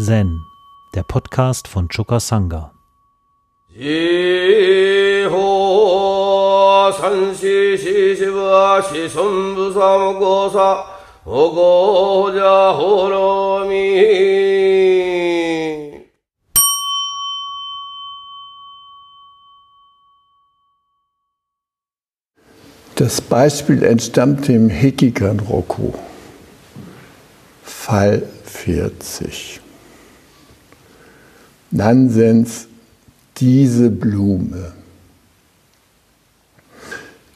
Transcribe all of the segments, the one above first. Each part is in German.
Zen, der Podcast von Choka Sangha. Das Beispiel entstammt dem Hekigan Roku, Fall 40. Nansens, diese Blume.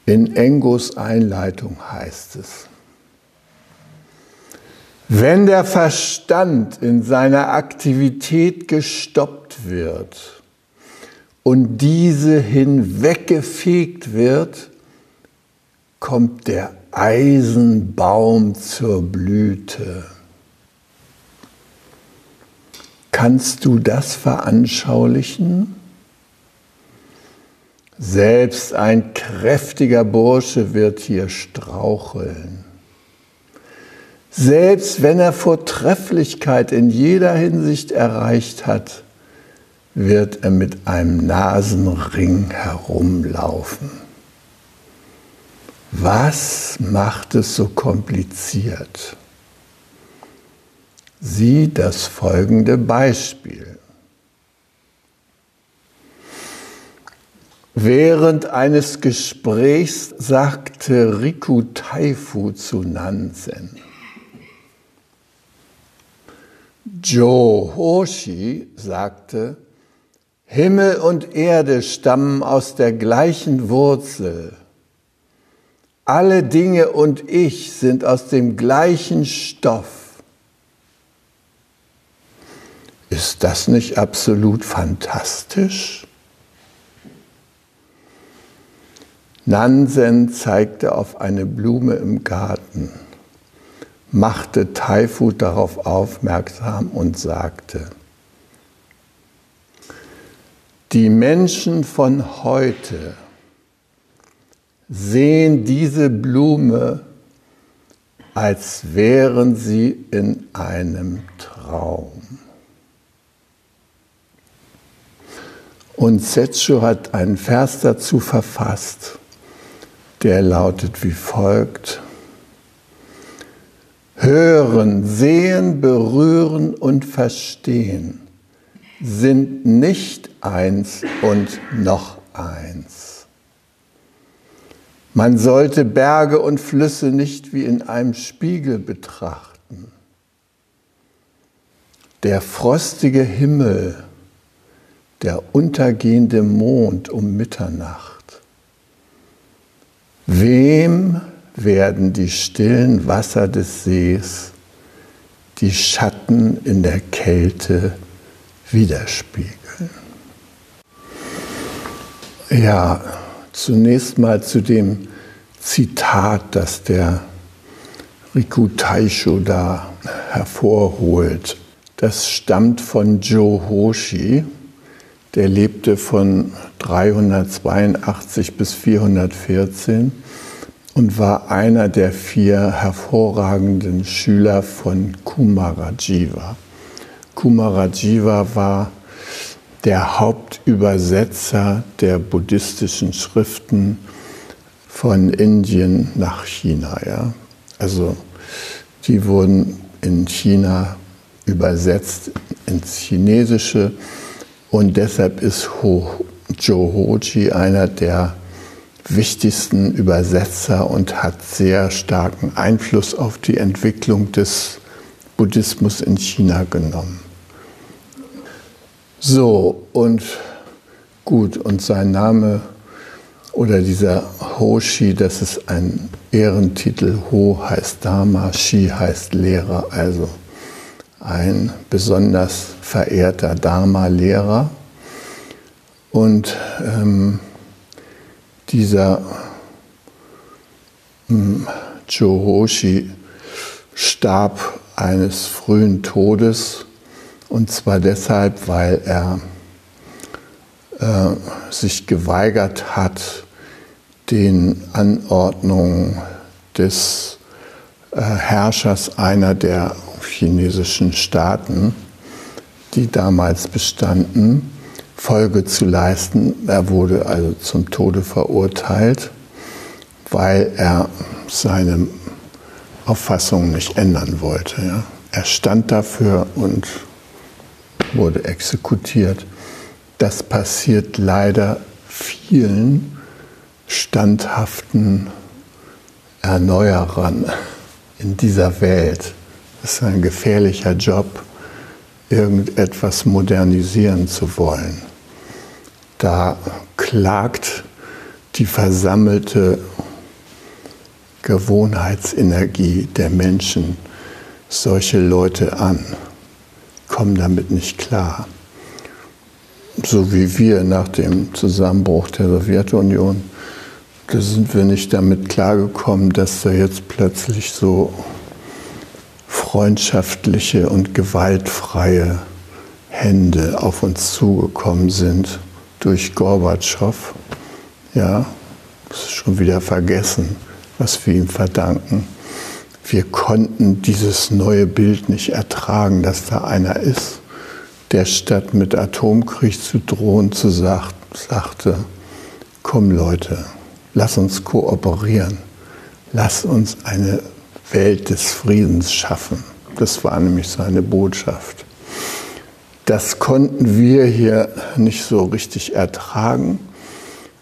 In Engos Einleitung heißt es, wenn der Verstand in seiner Aktivität gestoppt wird und diese hinweggefegt wird, kommt der Eisenbaum zur Blüte. Kannst du das veranschaulichen? Selbst ein kräftiger Bursche wird hier straucheln. Selbst wenn er Vortrefflichkeit in jeder Hinsicht erreicht hat, wird er mit einem Nasenring herumlaufen. Was macht es so kompliziert? Sieh das folgende Beispiel. Während eines Gesprächs sagte Riku Taifu zu Nansen, Joe Hoshi sagte, Himmel und Erde stammen aus der gleichen Wurzel. Alle Dinge und ich sind aus dem gleichen Stoff. Ist das nicht absolut fantastisch? Nansen zeigte auf eine Blume im Garten, machte Taifut darauf aufmerksam und sagte, die Menschen von heute sehen diese Blume, als wären sie in einem Traum. Und Setscho hat einen Vers dazu verfasst, der lautet wie folgt. Hören, sehen, berühren und verstehen sind nicht eins und noch eins. Man sollte Berge und Flüsse nicht wie in einem Spiegel betrachten. Der frostige Himmel der untergehende Mond um Mitternacht. Wem werden die stillen Wasser des Sees, die Schatten in der Kälte widerspiegeln? Ja, zunächst mal zu dem Zitat, das der Riku Taisho da hervorholt. Das stammt von Joe Hoshi, der lebte von 382 bis 414 und war einer der vier hervorragenden Schüler von Kumarajiva. Kumarajiva war der Hauptübersetzer der buddhistischen Schriften von Indien nach China. Ja? Also die wurden in China übersetzt ins Chinesische und deshalb ist Joe Hoji einer der wichtigsten Übersetzer und hat sehr starken Einfluss auf die Entwicklung des Buddhismus in China genommen. So, und gut, und sein Name oder dieser Hoshi, das ist ein Ehrentitel. Ho heißt Dharma, Shi heißt Lehrer, also ein besonders verehrter Dharma-Lehrer. Und ähm, dieser ähm, Johoshi starb eines frühen Todes, und zwar deshalb, weil er äh, sich geweigert hat, den Anordnungen des äh, Herrschers einer der chinesischen Staaten die damals bestanden, Folge zu leisten. Er wurde also zum Tode verurteilt, weil er seine Auffassung nicht ändern wollte. Ja. Er stand dafür und wurde exekutiert. Das passiert leider vielen standhaften Erneuerern in dieser Welt. Es ist ein gefährlicher Job, irgendetwas modernisieren zu wollen. Da klagt die versammelte Gewohnheitsenergie der Menschen solche Leute an, kommen damit nicht klar. So wie wir nach dem Zusammenbruch der Sowjetunion, da sind wir nicht damit klargekommen, dass da jetzt plötzlich so freundschaftliche und gewaltfreie Hände auf uns zugekommen sind durch Gorbatschow. Ja, das ist schon wieder vergessen, was wir ihm verdanken. Wir konnten dieses neue Bild nicht ertragen, dass da einer ist, der statt mit Atomkrieg zu drohen, zu sagt, sagte, komm Leute, lass uns kooperieren, lass uns eine Welt des Friedens schaffen. Das war nämlich seine Botschaft. Das konnten wir hier nicht so richtig ertragen.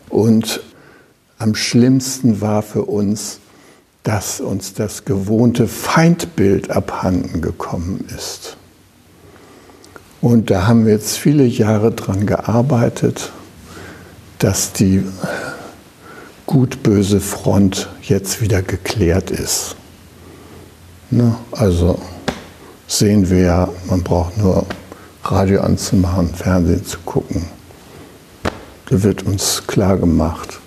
Und am schlimmsten war für uns, dass uns das gewohnte Feindbild abhanden gekommen ist. Und da haben wir jetzt viele Jahre dran gearbeitet, dass die gut-böse Front jetzt wieder geklärt ist. Ne? Also sehen wir ja, man braucht nur Radio anzumachen, Fernsehen zu gucken. Da wird uns klar gemacht,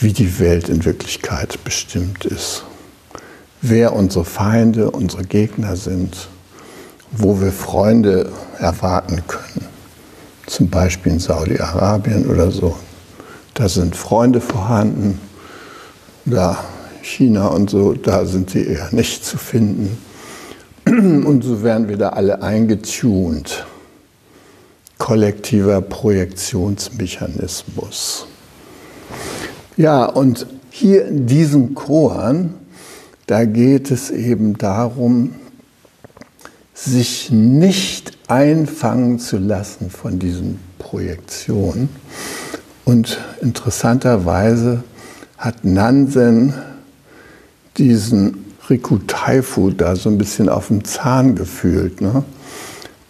wie die Welt in Wirklichkeit bestimmt ist. Wer unsere Feinde, unsere Gegner sind, wo wir Freunde erwarten können. Zum Beispiel in Saudi-Arabien oder so. Da sind Freunde vorhanden. Da China und so, da sind sie eher nicht zu finden. Und so werden wir da alle eingetunt. Kollektiver Projektionsmechanismus. Ja, und hier in diesem Chor, da geht es eben darum, sich nicht einfangen zu lassen von diesen Projektionen. Und interessanterweise hat Nansen diesen Riku Taifu da so ein bisschen auf dem Zahn gefühlt. Ne?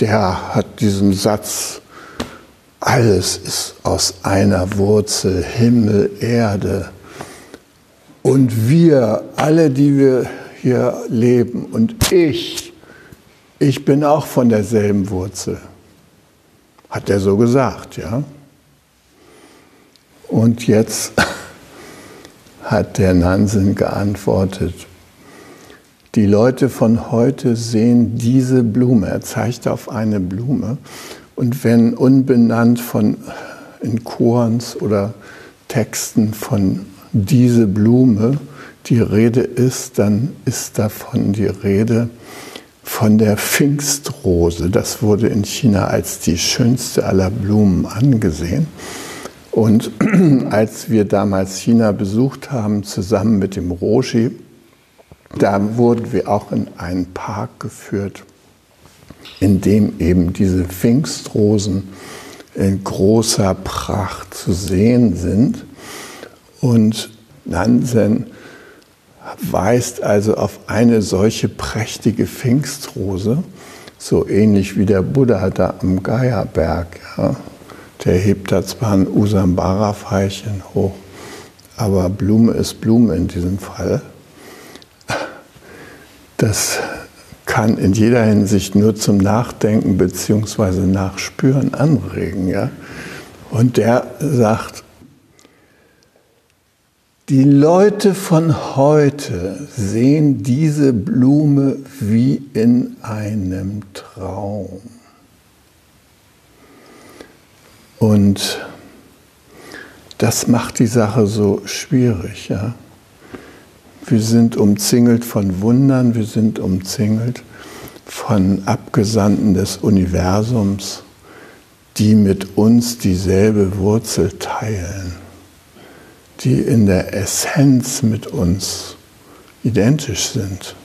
Der hat diesen Satz, alles ist aus einer Wurzel, Himmel, Erde. Und wir, alle, die wir hier leben, und ich, ich bin auch von derselben Wurzel. Hat er so gesagt, ja? Und jetzt hat der Nansen geantwortet, die Leute von heute sehen diese Blume. Er zeigt auf eine Blume. Und wenn unbenannt von in Chorens oder Texten von diese Blume die Rede ist, dann ist davon die Rede von der Pfingstrose. Das wurde in China als die schönste aller Blumen angesehen. Und als wir damals China besucht haben, zusammen mit dem Roshi, da wurden wir auch in einen Park geführt, in dem eben diese Pfingstrosen in großer Pracht zu sehen sind. Und Nansen weist also auf eine solche prächtige Pfingstrose, so ähnlich wie der Buddha da am Gaya-Berg. Ja. Der hebt da zwar ein Usambara-Veilchen hoch, aber Blume ist Blume in diesem Fall. Das kann in jeder Hinsicht nur zum Nachdenken bzw. Nachspüren anregen. Ja? Und der sagt, die Leute von heute sehen diese Blume wie in einem Traum. Und das macht die Sache so schwierig. Ja? Wir sind umzingelt von Wundern, wir sind umzingelt von Abgesandten des Universums, die mit uns dieselbe Wurzel teilen, die in der Essenz mit uns identisch sind.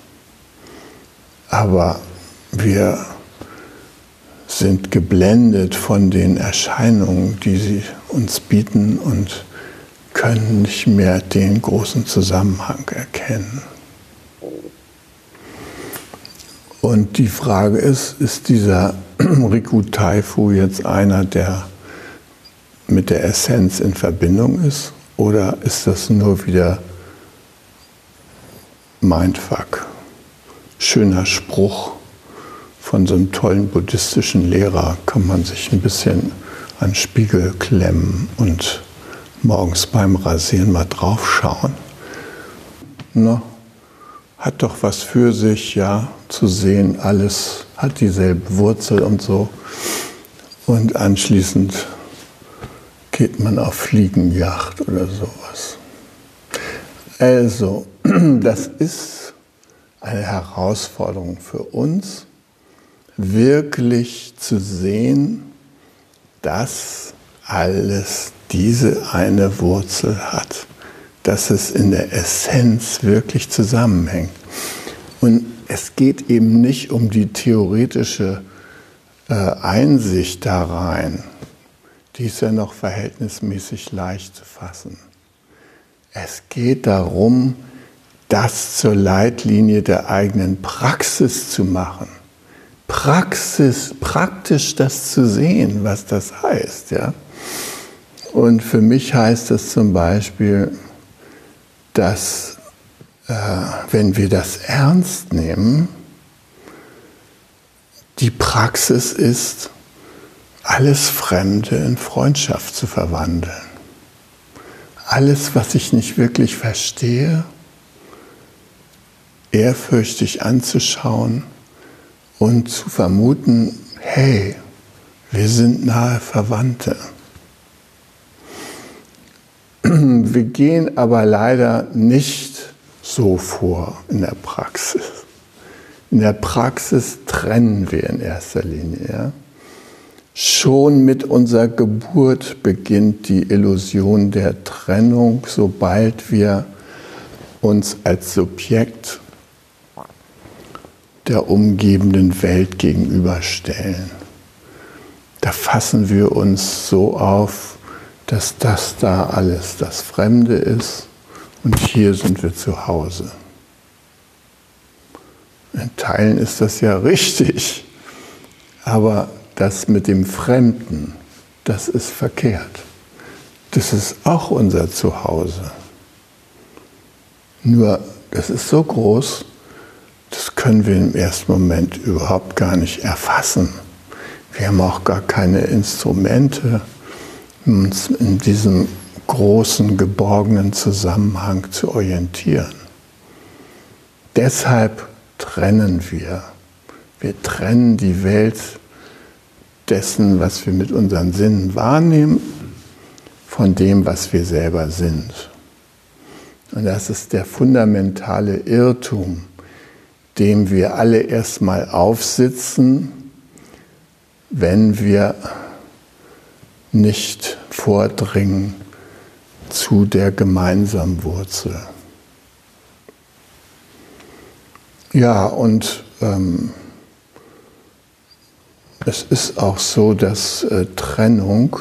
Aber wir sind geblendet von den Erscheinungen, die sie uns bieten und können nicht mehr den großen Zusammenhang erkennen. Und die Frage ist, ist dieser Riku Taifu jetzt einer, der mit der Essenz in Verbindung ist? Oder ist das nur wieder Mindfuck? Schöner Spruch von so einem tollen buddhistischen Lehrer kann man sich ein bisschen an Spiegel klemmen und morgens beim Rasieren mal draufschauen. Na, hat doch was für sich, ja, zu sehen, alles hat dieselbe Wurzel und so. Und anschließend geht man auf Fliegenjacht oder sowas. Also, das ist eine Herausforderung für uns, wirklich zu sehen, dass alles diese eine Wurzel hat, dass es in der Essenz wirklich zusammenhängt. Und es geht eben nicht um die theoretische äh, Einsicht da rein, die ist ja noch verhältnismäßig leicht zu fassen. Es geht darum, das zur Leitlinie der eigenen Praxis zu machen. Praxis, praktisch das zu sehen, was das heißt, ja. Und für mich heißt das zum Beispiel, dass äh, wenn wir das ernst nehmen, die Praxis ist, alles Fremde in Freundschaft zu verwandeln. Alles, was ich nicht wirklich verstehe, ehrfürchtig anzuschauen und zu vermuten, hey, wir sind nahe Verwandte. Wir gehen aber leider nicht so vor in der Praxis. In der Praxis trennen wir in erster Linie. Ja? Schon mit unserer Geburt beginnt die Illusion der Trennung, sobald wir uns als Subjekt der umgebenden Welt gegenüberstellen. Da fassen wir uns so auf, dass das da alles das Fremde ist und hier sind wir zu Hause. In Teilen ist das ja richtig, aber das mit dem Fremden, das ist verkehrt. Das ist auch unser Zuhause. Nur, das ist so groß, das können wir im ersten Moment überhaupt gar nicht erfassen. Wir haben auch gar keine Instrumente, uns in diesem großen, geborgenen Zusammenhang zu orientieren. Deshalb trennen wir. Wir trennen die Welt dessen, was wir mit unseren Sinnen wahrnehmen, von dem, was wir selber sind. Und das ist der fundamentale Irrtum, dem wir alle erstmal aufsitzen, wenn wir nicht vordringen zu der gemeinsamen Wurzel. Ja, und ähm, es ist auch so, dass äh, Trennung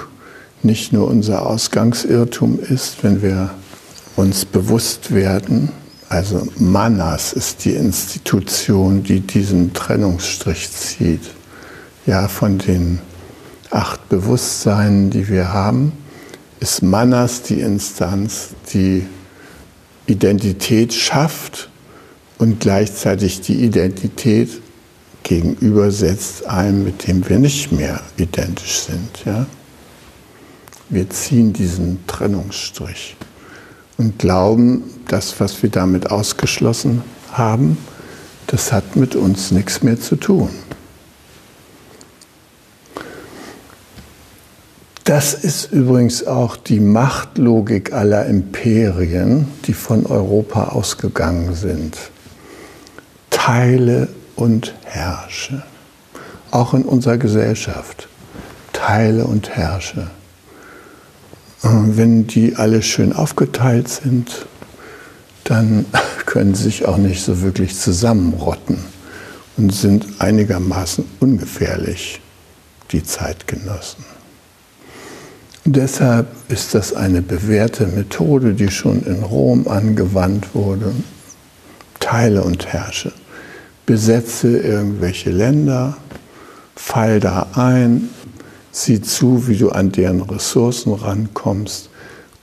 nicht nur unser Ausgangsirrtum ist, wenn wir uns bewusst werden. Also Manas ist die Institution, die diesen Trennungsstrich zieht. Ja, von den acht Bewusstseinen, die wir haben, ist Manas die Instanz, die Identität schafft und gleichzeitig die Identität gegenübersetzt einem, mit dem wir nicht mehr identisch sind. Ja? Wir ziehen diesen Trennungsstrich und glauben, das, was wir damit ausgeschlossen haben, das hat mit uns nichts mehr zu tun. Das ist übrigens auch die Machtlogik aller Imperien, die von Europa ausgegangen sind. Teile und herrsche. Auch in unserer Gesellschaft. Teile und herrsche. Wenn die alle schön aufgeteilt sind, dann können sie sich auch nicht so wirklich zusammenrotten und sind einigermaßen ungefährlich, die Zeitgenossen. Deshalb ist das eine bewährte Methode, die schon in Rom angewandt wurde. Teile und herrsche. Besetze irgendwelche Länder, fall da ein, sieh zu, wie du an deren Ressourcen rankommst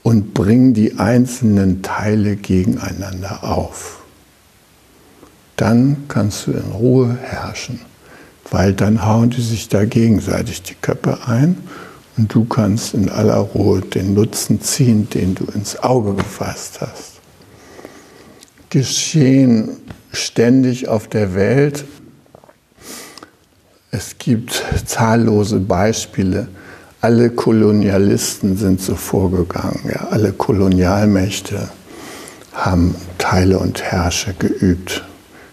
und bring die einzelnen Teile gegeneinander auf. Dann kannst du in Ruhe herrschen, weil dann hauen die sich da gegenseitig die Köpfe ein und du kannst in aller Ruhe den Nutzen ziehen, den du ins Auge gefasst hast. Geschehen ständig auf der Welt. Es gibt zahllose Beispiele. Alle Kolonialisten sind so vorgegangen. Ja. Alle Kolonialmächte haben Teile und Herrsche geübt,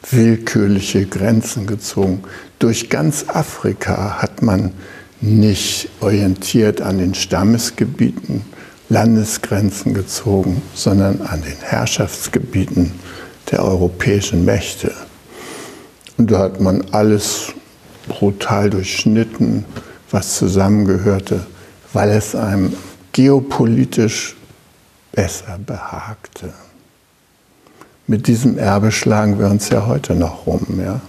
willkürliche Grenzen gezogen. Durch ganz Afrika hat man nicht orientiert an den Stammesgebieten Landesgrenzen gezogen, sondern an den Herrschaftsgebieten der europäischen Mächte. Und da hat man alles brutal durchschnitten, was zusammengehörte, weil es einem geopolitisch besser behagte. Mit diesem Erbe schlagen wir uns ja heute noch rum. Ja?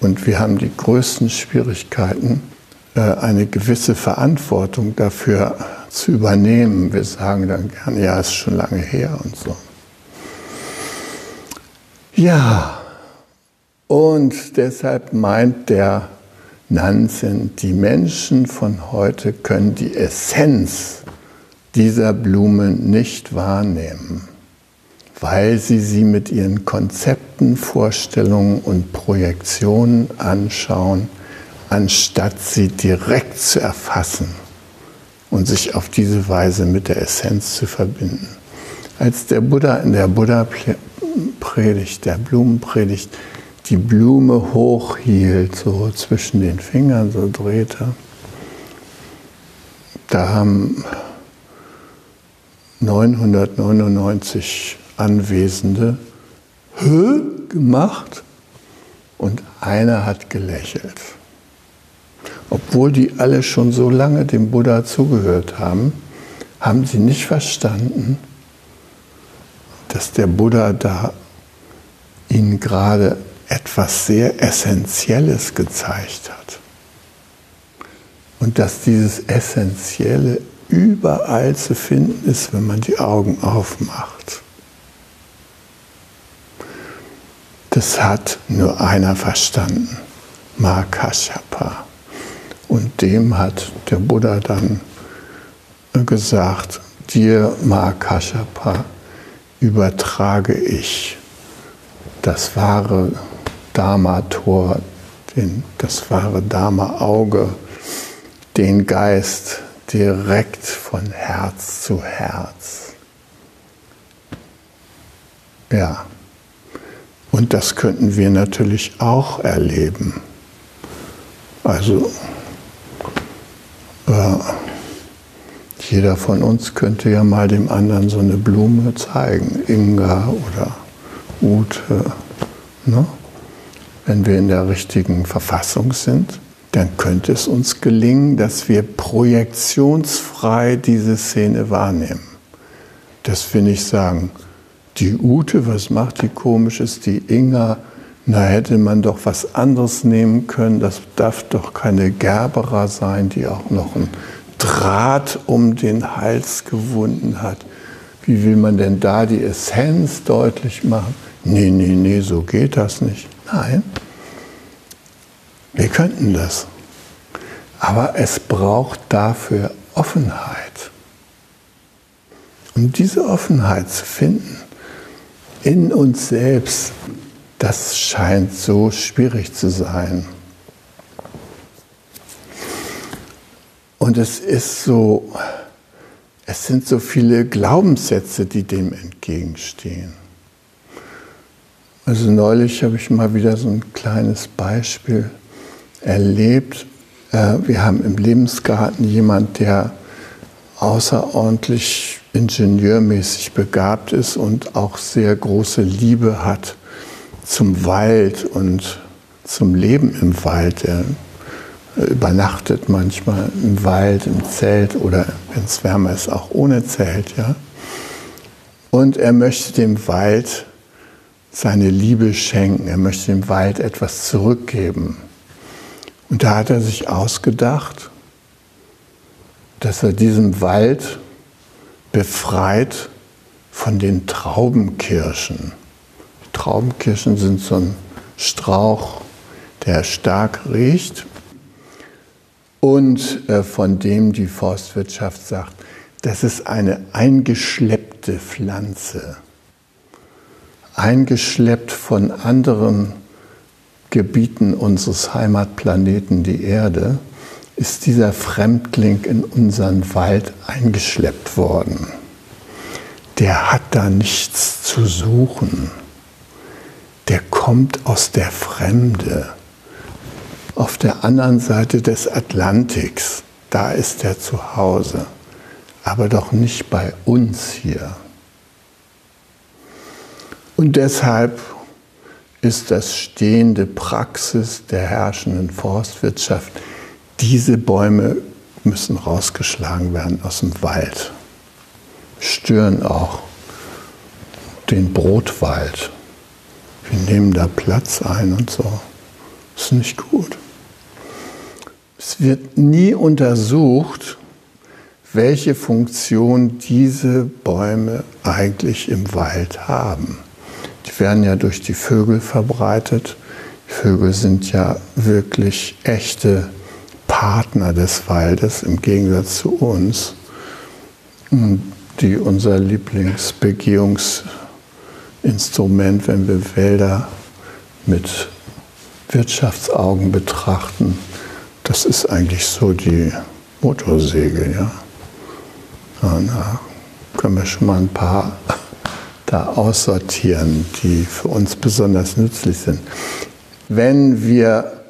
Und wir haben die größten Schwierigkeiten, äh, eine gewisse Verantwortung dafür zu übernehmen. Wir sagen dann gerne, ja, ist schon lange her und so. Ja, und deshalb meint der Nansen, die Menschen von heute können die Essenz dieser Blumen nicht wahrnehmen, weil sie sie mit ihren Konzepten, Vorstellungen und Projektionen anschauen, anstatt sie direkt zu erfassen und sich auf diese Weise mit der Essenz zu verbinden. Als der Buddha in der Buddha-Predigt, der Blumenpredigt, die Blume hochhielt, so zwischen den Fingern, so drehte, da haben 999 Anwesende Hö? gemacht und einer hat gelächelt. Obwohl die alle schon so lange dem Buddha zugehört haben, haben sie nicht verstanden, dass der Buddha da ihnen gerade etwas sehr Essentielles gezeigt hat. Und dass dieses Essentielle überall zu finden ist, wenn man die Augen aufmacht. Das hat nur einer verstanden, Makashapa. Und dem hat der Buddha dann gesagt, dir Mahakashapa übertrage ich das wahre Dharma-Tor, das wahre Dharma-Auge, den Geist direkt von Herz zu Herz. Ja, und das könnten wir natürlich auch erleben. Also äh, jeder von uns könnte ja mal dem anderen so eine Blume zeigen, Inga oder Ute. Ne? Wenn wir in der richtigen Verfassung sind, dann könnte es uns gelingen, dass wir projektionsfrei diese Szene wahrnehmen. Dass wir nicht sagen, die Ute, was macht die komisches, die Inga, na hätte man doch was anderes nehmen können. Das darf doch keine Gerberer sein, die auch noch einen Draht um den Hals gewunden hat. Wie will man denn da die Essenz deutlich machen? Nee, nee, nee, so geht das nicht. Nein, wir könnten das. Aber es braucht dafür Offenheit. Um diese Offenheit zu finden, in uns selbst, das scheint so schwierig zu sein. Und es ist so, es sind so viele Glaubenssätze, die dem entgegenstehen. Also neulich habe ich mal wieder so ein kleines Beispiel erlebt. Äh, wir haben im Lebensgarten jemand, der außerordentlich ingenieurmäßig begabt ist und auch sehr große Liebe hat zum Wald und zum Leben im Wald. Er übernachtet manchmal im Wald, im Zelt oder wenn es wärmer ist, auch ohne Zelt. Ja? Und er möchte dem Wald seine Liebe schenken. Er möchte dem Wald etwas zurückgeben. Und da hat er sich ausgedacht, dass er diesen Wald befreit von den Traubenkirschen. Die Traubenkirschen sind so ein Strauch, der stark riecht und äh, von dem die Forstwirtschaft sagt, das ist eine eingeschleppte Pflanze eingeschleppt von anderen Gebieten unseres Heimatplaneten, die Erde, ist dieser Fremdling in unseren Wald eingeschleppt worden. Der hat da nichts zu suchen. Der kommt aus der Fremde. Auf der anderen Seite des Atlantiks, da ist er zu Hause, aber doch nicht bei uns hier. Und deshalb ist das stehende Praxis der herrschenden Forstwirtschaft, diese Bäume müssen rausgeschlagen werden aus dem Wald, stören auch den Brotwald. Wir nehmen da Platz ein und so. Ist nicht gut. Es wird nie untersucht, welche Funktion diese Bäume eigentlich im Wald haben. Die werden ja durch die Vögel verbreitet. Die Vögel sind ja wirklich echte Partner des Waldes im Gegensatz zu uns, die unser Lieblingsbegehungsinstrument, wenn wir Wälder mit Wirtschaftsaugen betrachten, das ist eigentlich so die Motorsäge. Ja? Da können wir schon mal ein paar da aussortieren, die für uns besonders nützlich sind. Wenn wir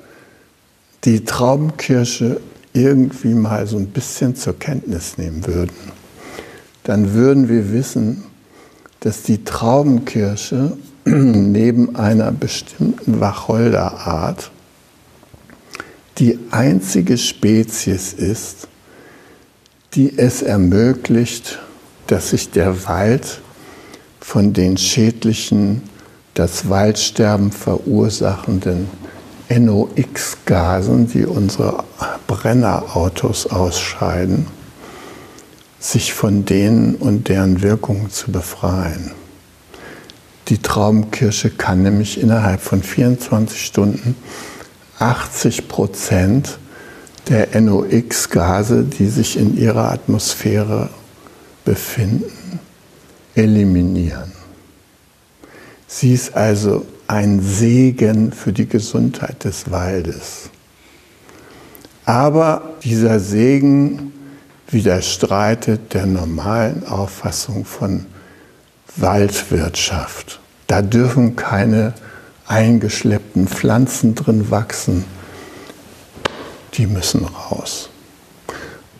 die Traubenkirsche irgendwie mal so ein bisschen zur Kenntnis nehmen würden, dann würden wir wissen, dass die Traubenkirsche neben einer bestimmten Wacholderart die einzige Spezies ist, die es ermöglicht, dass sich der Wald von den schädlichen, das Waldsterben verursachenden NOx-Gasen, die unsere Brennerautos ausscheiden, sich von denen und deren Wirkungen zu befreien. Die Traubenkirsche kann nämlich innerhalb von 24 Stunden 80 Prozent der NOx-Gase, die sich in ihrer Atmosphäre befinden, eliminieren. Sie ist also ein Segen für die Gesundheit des Waldes. Aber dieser Segen widerstreitet der normalen Auffassung von Waldwirtschaft. Da dürfen keine eingeschleppten Pflanzen drin wachsen. Die müssen raus.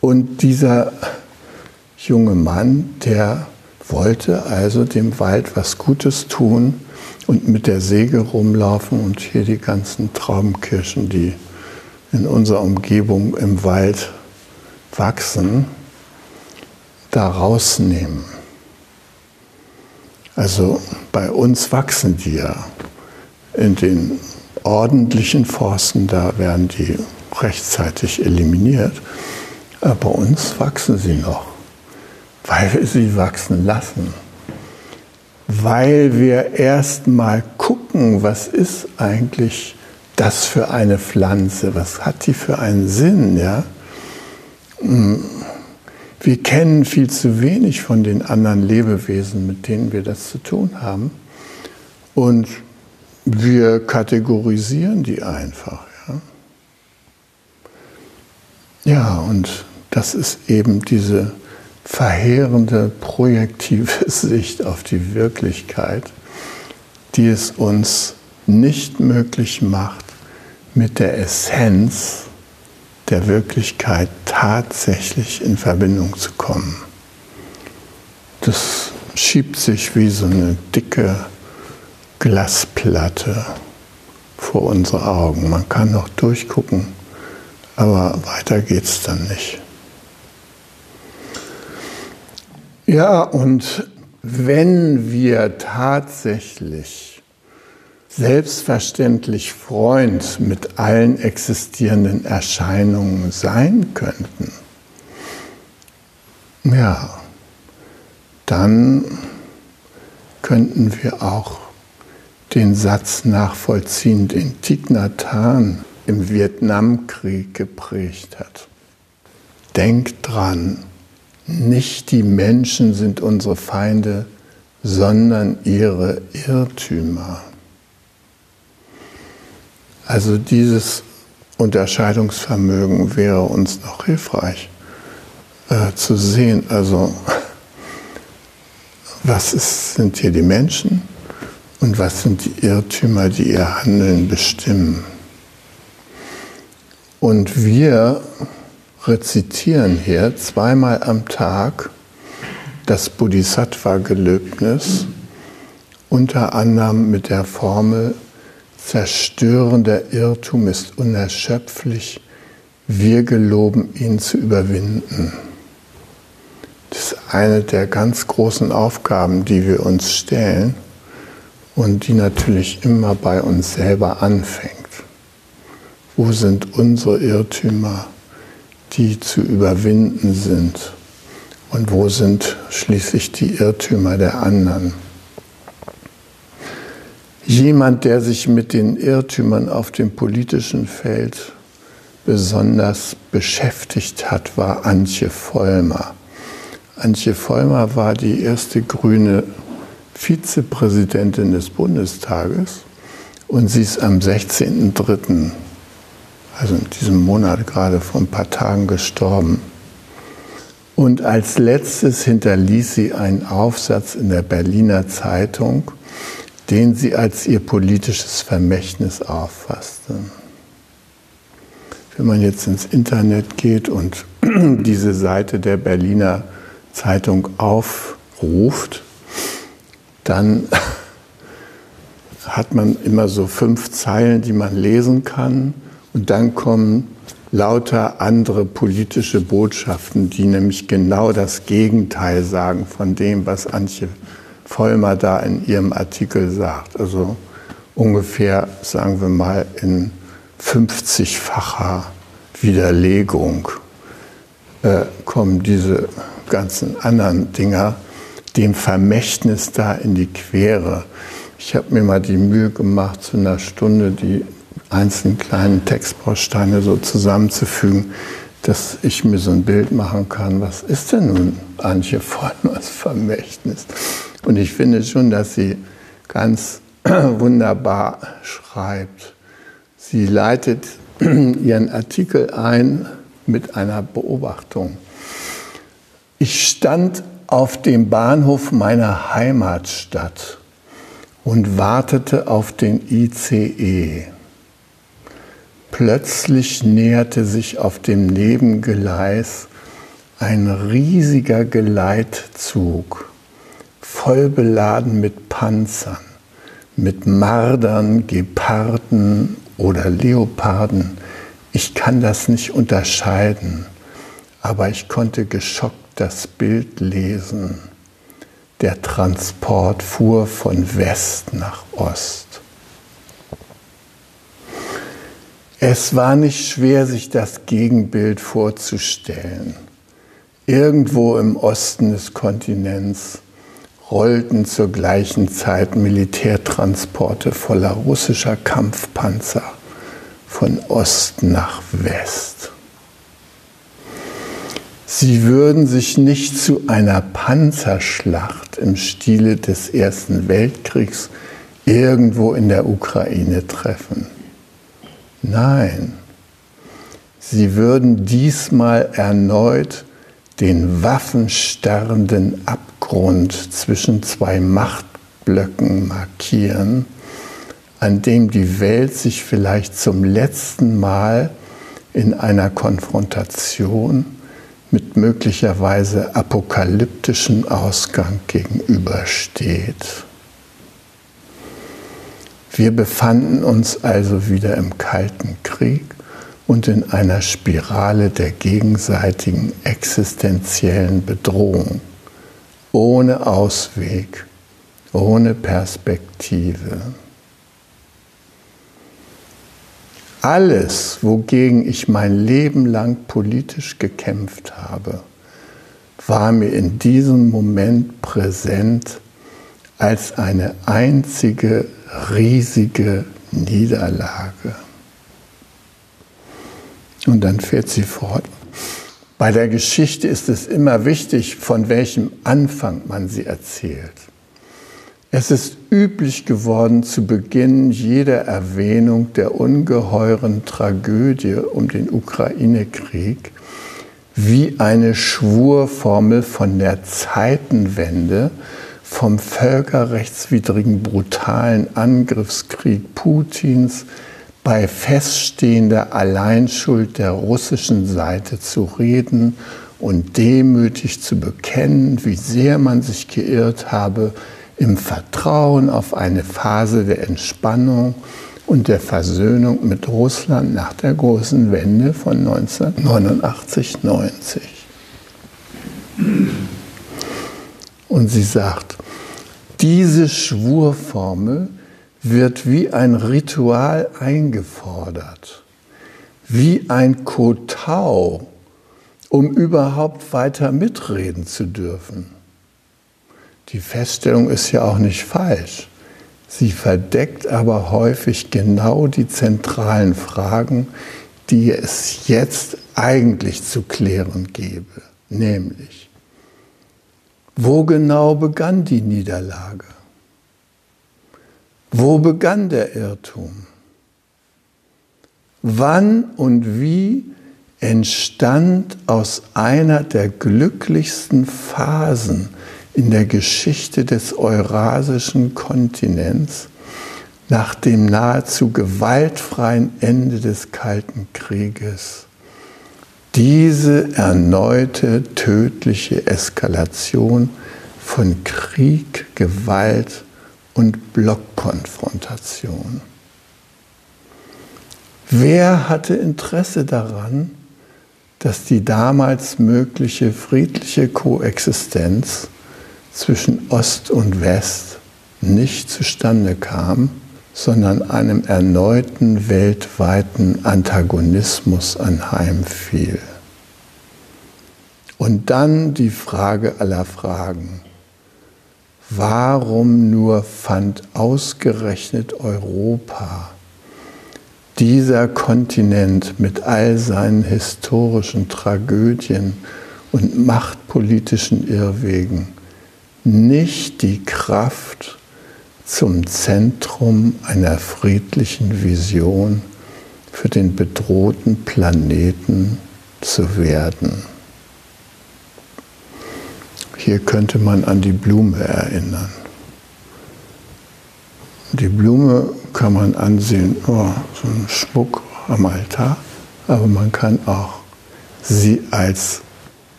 Und dieser junge Mann, der wollte also dem Wald was Gutes tun und mit der Säge rumlaufen und hier die ganzen Traumkirschen, die in unserer Umgebung im Wald wachsen, da rausnehmen. Also bei uns wachsen die ja. In den ordentlichen Forsten, da werden die rechtzeitig eliminiert. Aber bei uns wachsen sie noch weil wir sie wachsen lassen. Weil wir erstmal gucken, was ist eigentlich das für eine Pflanze, was hat die für einen Sinn, ja? Hm. Wir kennen viel zu wenig von den anderen Lebewesen, mit denen wir das zu tun haben. Und wir kategorisieren die einfach. Ja, ja und das ist eben diese verheerende projektive Sicht auf die Wirklichkeit, die es uns nicht möglich macht, mit der Essenz der Wirklichkeit tatsächlich in Verbindung zu kommen. Das schiebt sich wie so eine dicke Glasplatte vor unsere Augen. Man kann noch durchgucken, aber weiter geht es dann nicht. Ja, und wenn wir tatsächlich selbstverständlich Freund mit allen existierenden Erscheinungen sein könnten, ja, dann könnten wir auch den Satz nachvollziehen, den Thich Nhat Hanh im Vietnamkrieg geprägt hat. Denkt dran, nicht die Menschen sind unsere Feinde, sondern ihre Irrtümer. Also dieses Unterscheidungsvermögen wäre uns noch hilfreich äh, zu sehen. Also was ist, sind hier die Menschen und was sind die Irrtümer, die ihr Handeln bestimmen. Und wir rezitieren hier zweimal am Tag das Bodhisattva-Gelöbnis, unter anderem mit der Formel, zerstörender Irrtum ist unerschöpflich, wir geloben ihn zu überwinden. Das ist eine der ganz großen Aufgaben, die wir uns stellen und die natürlich immer bei uns selber anfängt. Wo sind unsere Irrtümer, die zu überwinden sind? Und wo sind schließlich die Irrtümer der anderen? Jemand, der sich mit den Irrtümern auf dem politischen Feld besonders beschäftigt hat, war Antje Vollmer. Antje Vollmer war die erste grüne Vizepräsidentin des Bundestages und sie ist am 16.03., also in diesem Monat gerade vor ein paar Tagen gestorben. Und als letztes hinterließ sie einen Aufsatz in der Berliner Zeitung, den sie als ihr politisches Vermächtnis auffasste. Wenn man jetzt ins Internet geht und diese Seite der Berliner Zeitung aufruft, dann hat man immer so fünf Zeilen, die man lesen kann. Und dann kommen lauter andere politische Botschaften, die nämlich genau das Gegenteil sagen von dem, was Antje Vollmer da in ihrem Artikel sagt. Also ungefähr, sagen wir mal, in 50-facher Widerlegung äh, kommen diese ganzen anderen Dinger dem Vermächtnis da in die Quere. Ich habe mir mal die Mühe gemacht, zu einer Stunde die einzelnen kleinen Textbausteine so zusammenzufügen, dass ich mir so ein Bild machen kann, was ist denn nun Antje Vollmers Vermächtnis? Und ich finde schon, dass sie ganz wunderbar schreibt. Sie leitet ihren Artikel ein mit einer Beobachtung. Ich stand auf dem Bahnhof meiner Heimatstadt und wartete auf den ICE. Plötzlich näherte sich auf dem Nebengeleis ein riesiger Geleitzug, voll beladen mit Panzern, mit Mardern, Geparden oder Leoparden. Ich kann das nicht unterscheiden, aber ich konnte geschockt das Bild lesen. Der Transport fuhr von West nach Ost. Es war nicht schwer, sich das Gegenbild vorzustellen. Irgendwo im Osten des Kontinents rollten zur gleichen Zeit Militärtransporte voller russischer Kampfpanzer von Ost nach West. Sie würden sich nicht zu einer Panzerschlacht im Stile des Ersten Weltkriegs irgendwo in der Ukraine treffen. Nein, sie würden diesmal erneut den waffenstarrenden Abgrund zwischen zwei Blöcken markieren, an dem die Welt sich vielleicht zum letzten Mal in einer Konfrontation mit möglicherweise apokalyptischem Ausgang gegenübersteht. Wir befanden uns also wieder im Kalten Krieg und in einer Spirale der gegenseitigen existenziellen Bedrohung, ohne Ausweg, ohne Perspektive. Alles, wogegen ich mein Leben lang politisch gekämpft habe, war mir in diesem Moment präsent als eine einzige riesige Niederlage. Und dann fährt sie fort. Bei der Geschichte ist es immer wichtig, von welchem Anfang man sie erzählt. Es ist üblich geworden, zu Beginn jeder Erwähnung der ungeheuren Tragödie um den Ukraine-Krieg wie eine Schwurformel von der Zeitenwende, vom völkerrechtswidrigen, brutalen Angriffskrieg Putins bei feststehender Alleinschuld der russischen Seite zu reden und demütig zu bekennen, wie sehr man sich geirrt habe, im Vertrauen auf eine Phase der Entspannung und der Versöhnung mit Russland nach der großen Wende von 1989-90. Und sie sagt, diese Schwurformel wird wie ein Ritual eingefordert, wie ein Kotau, um überhaupt weiter mitreden zu dürfen. Die Feststellung ist ja auch nicht falsch. Sie verdeckt aber häufig genau die zentralen Fragen, die es jetzt eigentlich zu klären gäbe. Nämlich, wo genau begann die Niederlage? Wo begann der Irrtum? Wann und wie entstand aus einer der glücklichsten Phasen in der Geschichte des eurasischen Kontinents nach dem nahezu gewaltfreien Ende des Kalten Krieges diese erneute tödliche Eskalation von Krieg, Gewalt und Blockkonfrontation. Wer hatte Interesse daran, dass die damals mögliche friedliche Koexistenz zwischen Ost und West nicht zustande kam, sondern einem erneuten weltweiten Antagonismus anheimfiel. Und dann die Frage aller Fragen. Warum nur fand ausgerechnet Europa, dieser Kontinent mit all seinen historischen Tragödien und machtpolitischen Irrwegen, nicht die Kraft zum Zentrum einer friedlichen Vision für den bedrohten Planeten zu werden. Hier könnte man an die Blume erinnern. Die Blume kann man ansehen, oh, so ein Schmuck am Altar, aber man kann auch sie als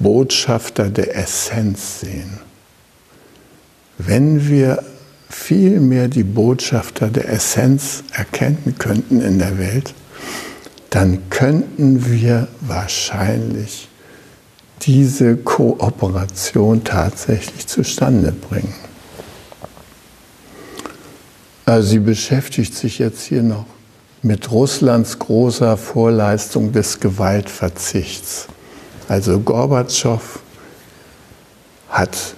Botschafter der Essenz sehen. Wenn wir vielmehr die Botschafter der Essenz erkennen könnten in der Welt, dann könnten wir wahrscheinlich diese Kooperation tatsächlich zustande bringen. Also sie beschäftigt sich jetzt hier noch mit Russlands großer Vorleistung des Gewaltverzichts. Also Gorbatschow hat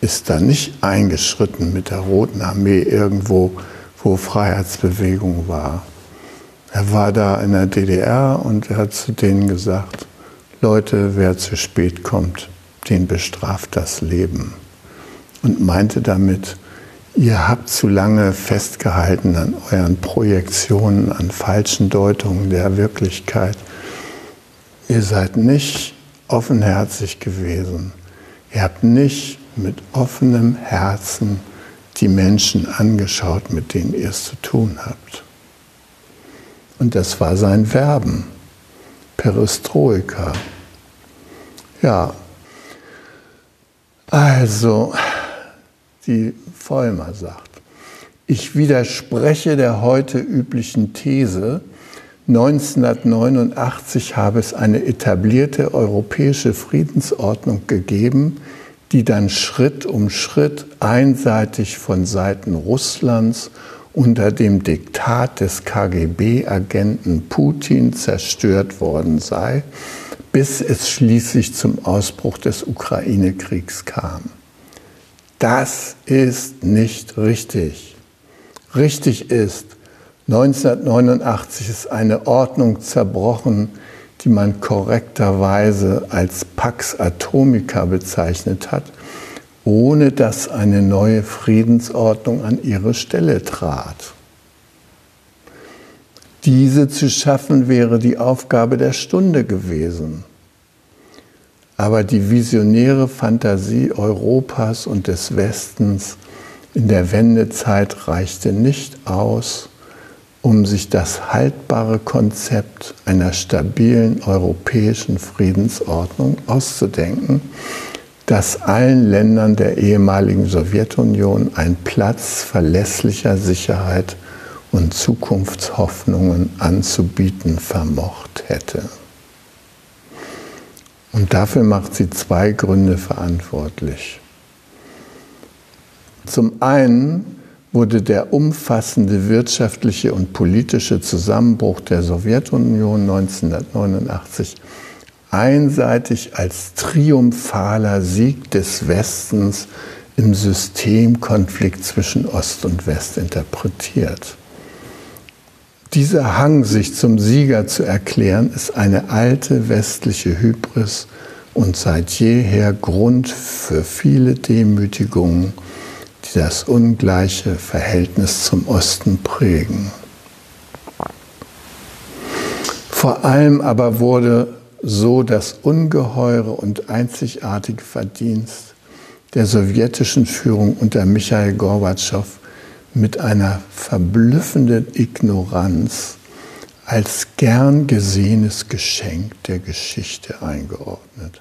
ist da nicht eingeschritten mit der Roten Armee irgendwo, wo Freiheitsbewegung war. Er war da in der DDR und er hat zu denen gesagt, Leute, wer zu spät kommt, den bestraft das Leben. Und meinte damit, ihr habt zu lange festgehalten an euren Projektionen, an falschen Deutungen der Wirklichkeit. Ihr seid nicht offenherzig gewesen. Ihr habt nicht mit offenem Herzen die Menschen angeschaut, mit denen ihr es zu tun habt. Und das war sein Verben, Perestroika. Ja, also, die Vollmer sagt, ich widerspreche der heute üblichen These, 1989 habe es eine etablierte europäische Friedensordnung gegeben, die dann Schritt um Schritt einseitig von Seiten Russlands unter dem Diktat des KGB-Agenten Putin zerstört worden sei, bis es schließlich zum Ausbruch des Ukraine-Kriegs kam. Das ist nicht richtig. Richtig ist, 1989 ist eine Ordnung zerbrochen, die man korrekterweise als Pax Atomica bezeichnet hat, ohne dass eine neue Friedensordnung an ihre Stelle trat. Diese zu schaffen wäre die Aufgabe der Stunde gewesen. Aber die visionäre Fantasie Europas und des Westens in der Wendezeit reichte nicht aus, um sich das haltbare Konzept einer stabilen europäischen Friedensordnung auszudenken, das allen Ländern der ehemaligen Sowjetunion einen Platz verlässlicher Sicherheit und Zukunftshoffnungen anzubieten vermocht hätte. Und dafür macht sie zwei Gründe verantwortlich. Zum einen wurde der umfassende wirtschaftliche und politische Zusammenbruch der Sowjetunion 1989 einseitig als triumphaler Sieg des Westens im Systemkonflikt zwischen Ost und West interpretiert. Dieser Hang, sich zum Sieger zu erklären, ist eine alte westliche Hybris und seit jeher Grund für viele Demütigungen die das ungleiche Verhältnis zum Osten prägen. Vor allem aber wurde so das ungeheure und einzigartige Verdienst der sowjetischen Führung unter Michael Gorbatschow mit einer verblüffenden Ignoranz als gern gesehenes Geschenk der Geschichte eingeordnet.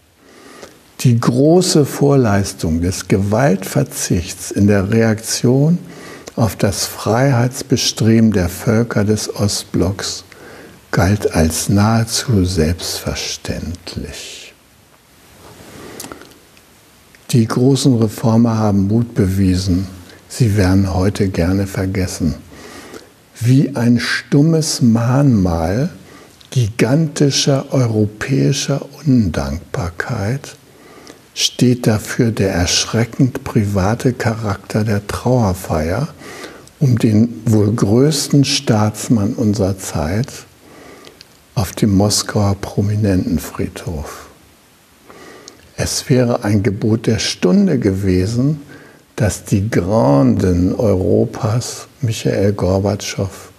Die große Vorleistung des Gewaltverzichts in der Reaktion auf das Freiheitsbestreben der Völker des Ostblocks galt als nahezu selbstverständlich. Die großen Reformer haben Mut bewiesen, sie werden heute gerne vergessen. Wie ein stummes Mahnmal gigantischer europäischer Undankbarkeit steht dafür der erschreckend private Charakter der Trauerfeier um den wohl größten Staatsmann unserer Zeit auf dem Moskauer Prominentenfriedhof. Es wäre ein Gebot der Stunde gewesen, dass die Granden Europas, Michael Gorbatschow,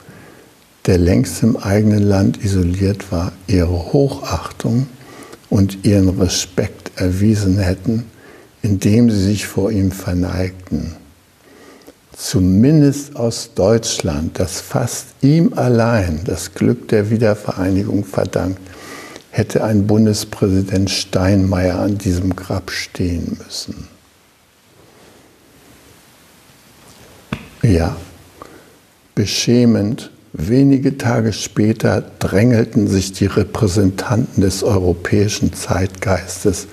der längst im eigenen Land isoliert war, ihre Hochachtung und ihren Respekt erwiesen hätten, indem sie sich vor ihm verneigten. Zumindest aus Deutschland, das fast ihm allein das Glück der Wiedervereinigung verdankt, hätte ein Bundespräsident Steinmeier an diesem Grab stehen müssen. Ja, beschämend Wenige Tage später drängelten sich die Repräsentanten des europäischen Zeitgeistes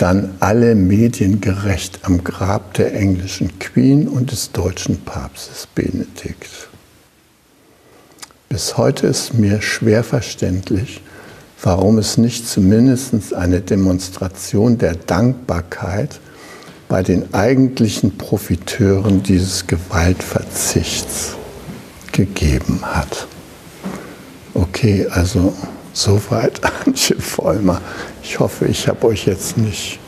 dann alle mediengerecht am Grab der englischen Queen und des deutschen Papstes Benedikt. Bis heute ist mir schwer verständlich, warum es nicht zumindest eine Demonstration der Dankbarkeit bei den eigentlichen Profiteuren dieses Gewaltverzichts gegeben hat. Okay, also soweit Antje Vollmer. Ich hoffe, ich habe euch jetzt nicht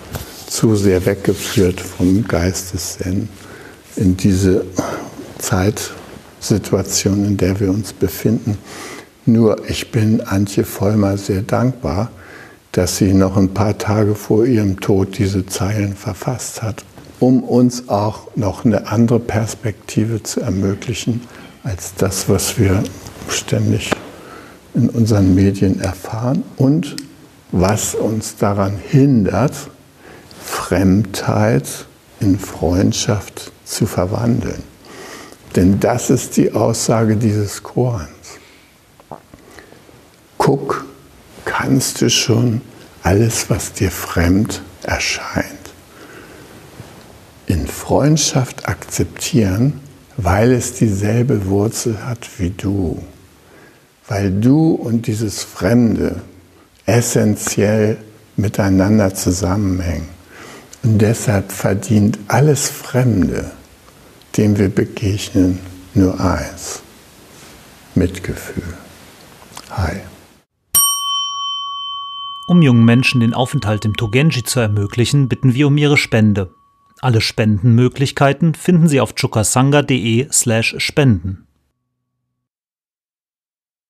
zu sehr weggeführt vom Geisteszen in diese Zeitsituation, in der wir uns befinden. Nur ich bin Antje Vollmer sehr dankbar, dass sie noch ein paar Tage vor ihrem Tod diese Zeilen verfasst hat. um uns auch noch eine andere Perspektive zu ermöglichen als das, was wir ständig in unseren Medien erfahren und was uns daran hindert, Fremdheit in Freundschaft zu verwandeln. Denn das ist die Aussage dieses Korans. Guck, kannst du schon alles, was dir fremd erscheint, in Freundschaft akzeptieren, weil es dieselbe Wurzel hat wie du, weil du und dieses Fremde essentiell miteinander zusammenhängen. Und deshalb verdient alles Fremde, dem wir begegnen, nur eins. Mitgefühl. Hi. Um jungen Menschen den Aufenthalt im Togenji zu ermöglichen, bitten wir um ihre Spende. Alle Spendenmöglichkeiten finden Sie auf chukasanga.de slash spenden.